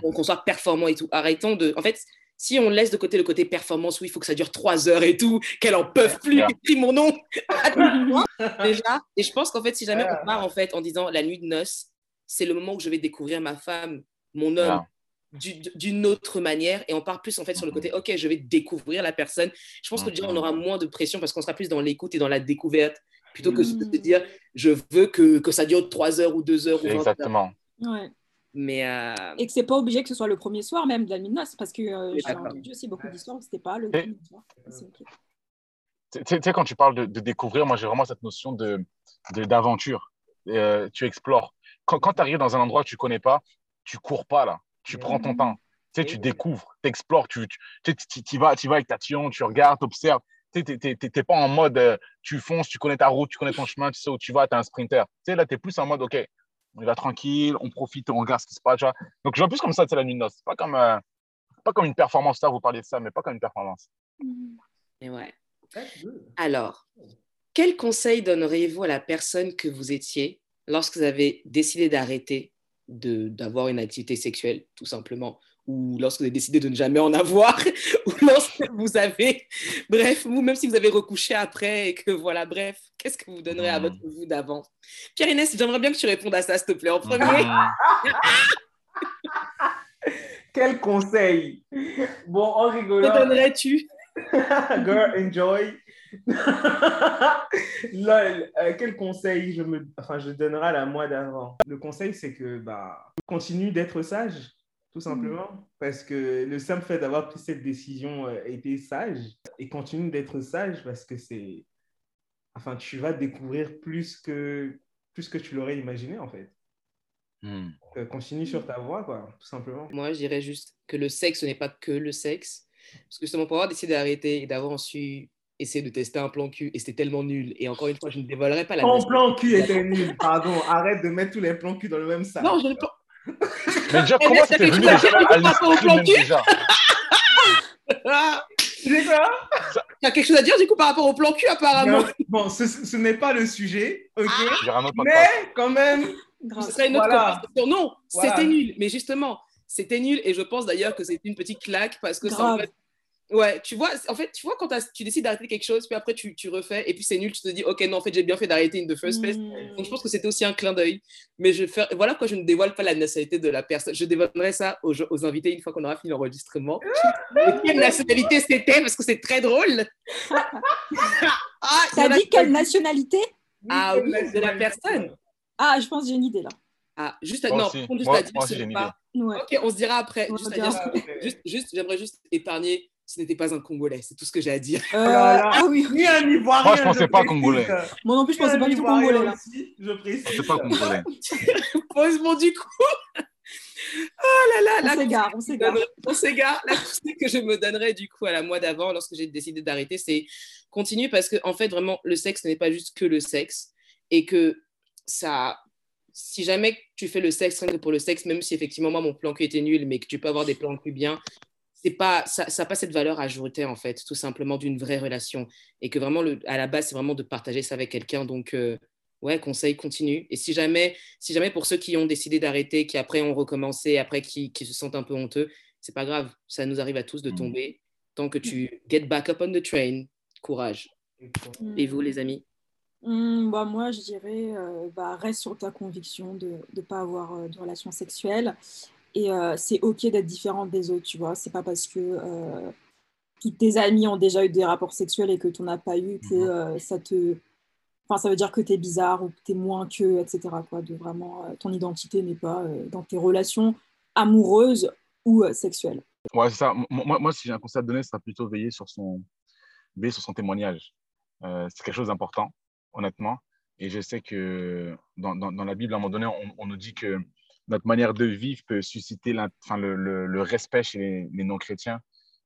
Faut qu'on soit performant et tout. Arrêtons de. En fait, si on laisse de côté le côté performance, où il faut que ça dure trois heures et tout, qu'elle en peuvent plus, écris mon nom déjà. Et je pense qu'en fait, si jamais on part en fait en disant la nuit de noces, c'est le moment où je vais découvrir ma femme, mon homme. D'une autre manière et on part plus en fait sur le Mhm. côté ok je vais découvrir la personne je pense que déjà on Mhm. aura moins de pression parce qu'on sera plus dans l'écoute et dans la découverte plutôt que de Mhm. se dire je veux que, que ça dure trois heures ou deux heures ou 20 heures Exactement. Ouais. Mais euh, Et que c'est pas obligé que ce soit le premier soir même de la noces, parce que euh, j'ai entendu aussi beaucoup d'histoires où c'était pas le premier soir. Tu sais- quand tu parles de, de découvrir, moi j'ai vraiment cette notion de de- d'aventure. Euh, tu explores. Quand, quand tu arrives dans un endroit que tu connais pas, tu cours pas là. Tu prends ton temps. Tu sais, tu découvres, tu explores, tu, tu, tu, tu- tu vas, tu vas avec ta tion, tu regardes, tu observes. Tu n'es pas en mode euh, tu fonces, tu connais ta route, tu connais ton chemin, tu sais où tu vas, tu es un sprinter. Tu sais, là, tu es plus en mode OK, on y va tranquille, on profite, on regarde ce qui se passe. Donc, je vois plus comme ça, c'est la nuit de noces. C'est Pas comme, euh, pas comme une performance. Ça, vous parlez de ça, mais pas comme une performance. mais ouais. Alors, quel conseil donneriez-vous à la personne que vous étiez lorsque vous avez décidé d'arrêter de- d'avoir une activité sexuelle, tout simplement, ou lorsque vous avez décidé de ne jamais en avoir, ou lorsque vous avez, bref, ou même si vous avez recouché après et que voilà, bref, qu'est-ce que vous donnerez à Mhm. votre vous d'avant? Pierre-Inès, j'aimerais bien que tu répondes à ça, s'il te plaît, en premier. Mhm. Quel conseil Bon, en Que rigolant, donnerais-tu? Girl, enjoy. Lol, euh, quel conseil je, me, enfin, je donnerai à la moi d'avant? Le conseil, c'est que bah, continue d'être sage, tout simplement. Parce que le simple fait d'avoir pris cette décision euh, était sage. Et continue d'être sage parce que c'est. Enfin, tu vas découvrir plus que, plus que tu l'aurais imaginé, en fait. Donc, euh, continue sur ta voie, quoi, tout simplement. Moi, je dirais juste que le sexe, ce n'est pas que le sexe. Parce que justement, pour avoir décidé d'arrêter et d'avoir ensuite essayé de tester un plan cul, et c'était tellement nul. Et encore une fois, je ne dévoilerai pas la Ton plan cul était nul, pardon. Arrête de mettre tous les plans cul dans le même sac. Non, je ne Mais déjà, Eh, comment t'as venu à. C'est Tu as quelque chose à dire du coup par rapport au plan cul, apparemment Non, Bon, ce, ce n'est pas le sujet, ok podcast. Mais quand même, Ce serait une autre Voilà. conversation. Non, Voilà. c'était nul. Mais justement, c'était nul. Et je pense d'ailleurs que c'est une petite claque parce que ça, en fait, Ouais, tu vois, en fait, tu vois quand tu décides d'arrêter quelque chose, puis après tu, tu refais, et puis c'est nul, tu te dis, ok, non, en fait, j'ai bien fait d'arrêter in the first place. Mm. Donc je pense que c'était aussi un clin d'œil. Mais je fais... voilà pourquoi je ne dévoile pas la nationalité de la personne. Je dévoilerai ça aux, aux invités une fois qu'on aura fini l'enregistrement. Quelle nationalité c'était Parce que c'est très drôle. ah, T'as dit quelle nationalité? Ah oui, de la personne. Ah, je pense que j'ai une idée là. Ah, juste à, non, aussi. juste Moi- à dire, moi pas- Ouais. Ok, on se dira après. À dire, juste, juste j'aimerais juste épargner. Ce n'était pas un Congolais, c'est tout ce que j'ai à dire. Euh, là. ah oui, Ni un Ivoirien. Moi, je pensais pas précise. congolais. moi non plus, je Ni pensais pas du tout congolais aussi, je précise. C'est pas congolais. Heureusement, du coup. Oh là là, On la s'égare, on s'égare. On s'égare. La conseil que je me donnerais du coup à la mois d'avant, lorsque j'ai décidé d'arrêter, c'est continuer parce que en fait, vraiment, le sexe n'est pas juste que le sexe et que ça. Si jamais tu fais le sexe rien que pour le sexe, même si effectivement moi mon plan cul était nul, mais que tu peux avoir des plans cul bien, c'est pas ça n'a pas cette valeur ajoutée en fait, tout simplement d'une vraie relation et que vraiment le, à la base c'est vraiment de partager ça avec quelqu'un. Donc euh, ouais, conseil continue. Et si jamais si jamais pour ceux qui ont décidé d'arrêter, qui après ont recommencé, après qui, qui se sentent un peu honteux, c'est pas grave, ça nous arrive à tous de Mm. tomber. Tant que tu get back up on the train, courage. Et vous les amis? Hmm, bah, moi, je dirais, euh, bah, reste sur ta conviction de ne pas avoir euh, de relations sexuelles. Et euh, c'est OK d'être différente des autres, tu vois. C'est pas parce que euh, tous tes amis ont déjà eu des rapports sexuels et que tu n'en as pas eu que Mhm. euh, ça te... Enfin, ça veut dire que tu es bizarre ou que tu es moins que, etc. Quoi, de vraiment, euh, ton identité n'est pas euh, dans tes relations amoureuses ou euh, sexuelles. Ouais, c'est ça. Moi, moi, si j'ai un conseil à donner, ce sera plutôt veiller sur son, veiller sur son témoignage. Euh, c'est quelque chose d'important. honnêtement. Et je sais que dans, dans, la Bible, à un moment donné, on, nous dit que notre manière de vivre peut susciter le, respect chez les, non-chrétiens.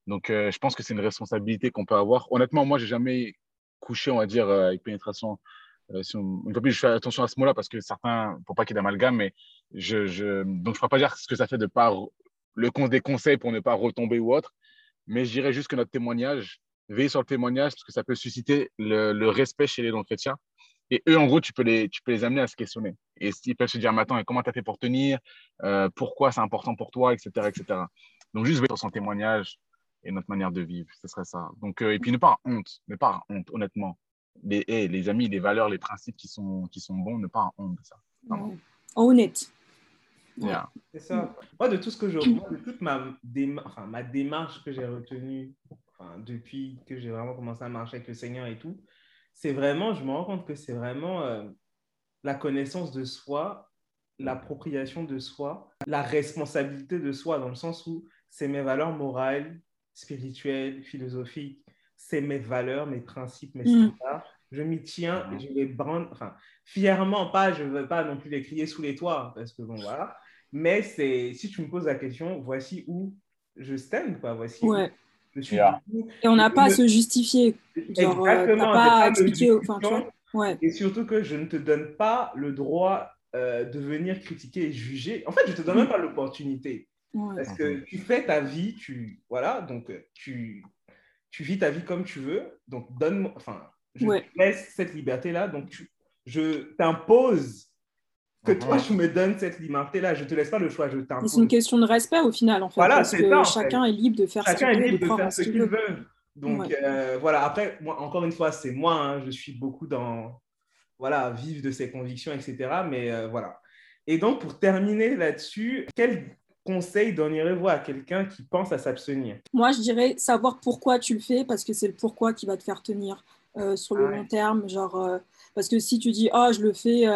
Donc, euh, je pense que c'est une responsabilité qu'on peut avoir. Honnêtement, moi, j'ai jamais couché, on va dire, euh, avec pénétration. Euh, une fois plus, je fais attention à ce mot-là parce que certains, pour pas qu'il y ait d'amalgame, mais je, ne pourrais pas dire ce que ça fait de pas le des conseils pour ne pas retomber ou autre, mais je dirais juste que notre témoignage, veiller sur le témoignage parce que ça peut susciter le respect chez les non-chrétiens. Et eux, en gros, tu peux les, tu peux les amener à se questionner. Et ils peuvent se dire, mais attends, comment tu as fait pour tenir? Euh, Pourquoi c'est important pour toi? Etc. etc. Donc, juste sur son témoignage et notre manière de vivre, ce serait ça. Donc, euh, et puis, ne pas honte, ne pas honte, honnêtement. Les, les amis, les valeurs, les principes qui sont, qui sont bons, ne pas honte de ça. Honnête. C'est ça. Moi, de tout ce que je vois, de toute ma, enfin, ma démarche que j'ai retenue enfin, depuis que j'ai vraiment commencé à marcher avec le Seigneur et tout, c'est vraiment, je me rends compte que c'est vraiment euh, la connaissance de soi, l'appropriation de soi, la responsabilité de soi, dans le sens où c'est mes valeurs morales, spirituelles, philosophiques, c'est mes valeurs, mes principes, mes mm. standards. Je m'y tiens, je les brande, enfin, fièrement, pas, je ne veux pas non plus les crier sous les toits, parce que bon, voilà. Mais c'est, si tu me poses la question, voici où je stand, quoi. Voici et on n'a pas à se justifier. Genre, euh, Exactement. pas à expliquer. Enfin, ouais. Et surtout que je ne te donne pas le droit euh, de venir critiquer et juger. En fait, je ne te donne même pas l'opportunité. Parce que tu fais ta vie, tu voilà, donc euh, tu, tu vis ta vie comme tu veux. Donc donne, enfin, je te laisse cette liberté là. Donc je t'impose que toi, je me donnes cette liberté-là. Je ne te laisse pas le choix, je t'impose. C'est une question de respect au final, en fait. Voilà, c'est ça. Chacun est libre de faire chacun ce qu'il veut. de faire ce qu'il veut. Donc, euh, voilà. Après, moi, encore une fois, c'est moi. Hein, je suis beaucoup dans, voilà, vivre de ses convictions, etc. Mais euh, voilà. Et donc, pour terminer là-dessus, quel conseil donnerez-vous à quelqu'un qui pense à s'abstenir? Moi, je dirais savoir pourquoi tu le fais, parce que c'est le pourquoi qui va te faire tenir euh, sur le long terme. Genre, parce que si tu dis, oh, je le fais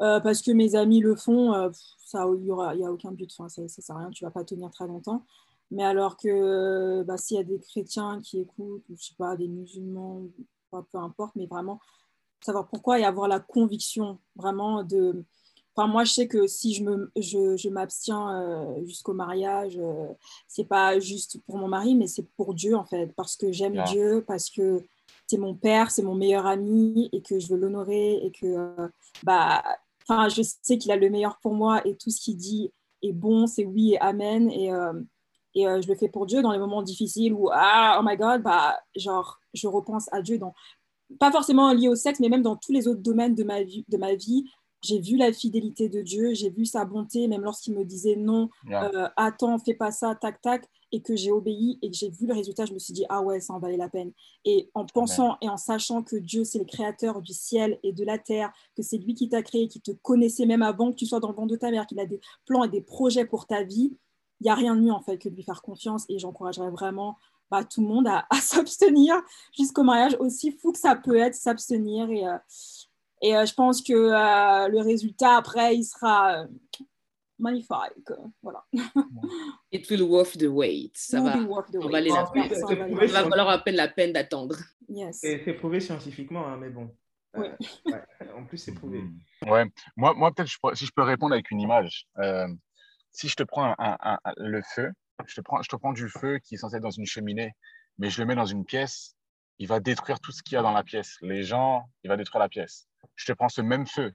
euh, parce que mes amis le font, euh, ça, il n'y a aucun but, enfin, ça ne sert à rien, tu ne vas pas tenir très longtemps. Mais alors que bah, s'il y a des chrétiens qui écoutent, ou je sais pas, des musulmans, peu importe, mais vraiment savoir pourquoi et avoir la conviction vraiment de. Enfin, moi, je sais que si je, me, je, je m'abstiens euh, jusqu'au mariage, c'est pas juste pour mon mari, mais c'est pour Dieu, en fait, parce que j'aime Dieu, parce que c'est mon père, c'est mon meilleur ami, et que je veux l'honorer, et que bah, Enfin, je sais qu'il a le meilleur pour moi et tout ce qu'il dit est bon, c'est oui et amen. Et, euh, et euh, je le fais pour Dieu dans les moments difficiles où, ah, oh my God, bah, genre, je repense à Dieu dans, pas forcément lié au sexe, mais même dans tous les autres domaines de ma vie. De ma vie j'ai vu la fidélité de Dieu, j'ai vu sa bonté, même lorsqu'il me disait non, euh, attends, fais pas ça, tac, tac, et que j'ai obéi et que j'ai vu le résultat, je me suis dit, ah ouais, ça en valait la peine. Et en pensant et en sachant que Dieu, c'est le créateur du ciel et de la terre, que c'est lui qui t'a créé, qui te connaissait même avant que tu sois dans le ventre de ta mère, qu'il a des plans et des projets pour ta vie, il n'y a rien de mieux en fait que de lui faire confiance et j'encouragerais vraiment bah, tout le monde à, s'abstenir jusqu'au mariage, aussi fou que ça peut être, s'abstenir. Et, euh, et euh, je pense que euh, le résultat après, il sera magnifique. Voilà. It will worth the wait. Ça va, on va les appeler. Ça va valoir à peine la peine d'attendre. Yes. C'est prouvé scientifiquement, hein, mais bon. Euh, en plus, c'est prouvé. Mm. Ouais. Moi, moi peut-être, si je peux répondre avec une image. si je te prends un, le feu, je te, prends, je te prends du feu qui est censé être dans une cheminée, mais je le mets dans une pièce, il va détruire tout ce qu'il y a dans la pièce. Les gens, il va détruire la pièce je te prends ce même feu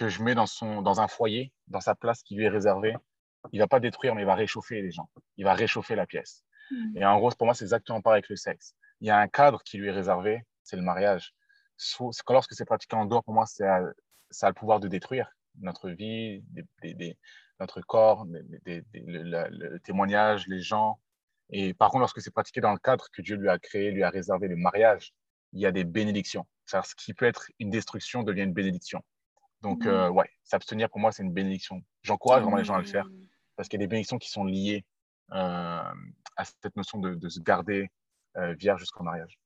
que je mets dans, son, dans un foyer, dans sa place qui lui est réservée, il va pas détruire, mais il va réchauffer les gens. Il va réchauffer la pièce. Mm. Et en gros, pour moi, c'est exactement pareil avec le sexe. Il y a un cadre qui lui est réservé, c'est le mariage. Lorsque c'est pratiqué en dehors, pour moi, ça a le pouvoir de détruire notre vie, notre corps, le, témoignage, les gens. Et par contre, lorsque c'est pratiqué dans le cadre que Dieu lui a créé, lui a réservé, le mariage, il y a des bénédictions ce qui peut être une destruction devient une bénédiction. Donc, euh, ouais, s'abstenir pour moi, c'est une bénédiction. J'encourage vraiment les gens à le faire parce qu'il y a des bénédictions qui sont liées euh, à cette notion de, se garder euh, vierge jusqu'au mariage.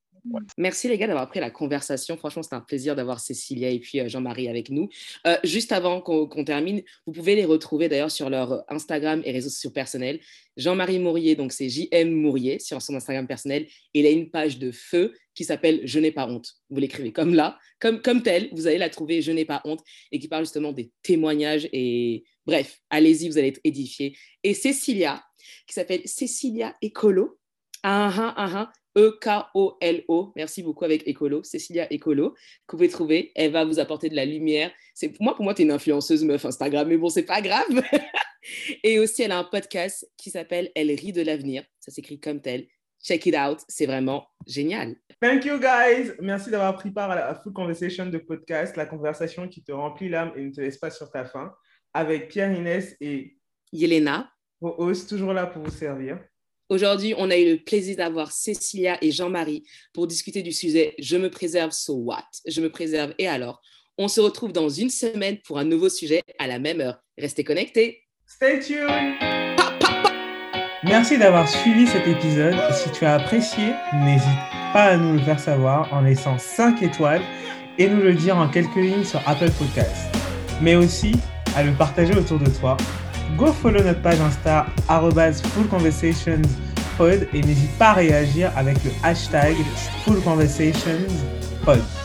Merci les gars d'avoir pris la conversation. Franchement, c'est un plaisir d'avoir Cécilia et puis euh, Jean-Marie avec nous. Euh, juste avant qu'on termine, vous pouvez les retrouver d'ailleurs sur leur Instagram et réseaux sociaux personnels. Jean-Marie Mourier, donc c'est JM Mourier sur son Instagram personnel. Il a une page de feu qui s'appelle Je n'ai pas honte. Vous l'écrivez comme là, comme, comme tel, vous allez la trouver Je n'ai pas honte et qui parle justement des témoignages. Et bref, allez-y, vous allez être édifiés. Et Cécilia, qui s'appelle Cécilia Écolo. Ah, ah, ah, E-K-O-L-O. Merci beaucoup avec Écolo, Cécilia Écolo, que vous pouvez trouver. Elle va vous apporter de la lumière. C'est pour moi, pour moi, tu es une influenceuse meuf Instagram, mais bon, c'est pas grave. Et aussi, elle a un podcast qui s'appelle Elle rit de l'avenir. Ça s'écrit comme tel. Check it out, c'est vraiment génial. Thank you guys. Merci d'avoir pris part à la Full Conversation de podcast, la conversation qui te remplit l'âme et ne te laisse pas sur ta faim, avec Pierre Inès et Yelena, vos hosts, toujours là pour vous servir. Aujourd'hui, on a eu le plaisir d'avoir Cécilia et Jean-Marie pour discuter du sujet Je me préserve, so what? Je me préserve et alors? On se retrouve dans une semaine pour un nouveau sujet à la même heure. Restez connectés. Stay tuned. Merci d'avoir suivi cet épisode. Si tu as apprécié, n'hésite pas à nous le faire savoir en laissant 5 étoiles et nous le dire en quelques lignes sur Apple Podcasts. Mais aussi à le partager autour de toi go follow notre page Insta fullconversationspod et n'hésite pas à réagir avec le hashtag fullconversationspod.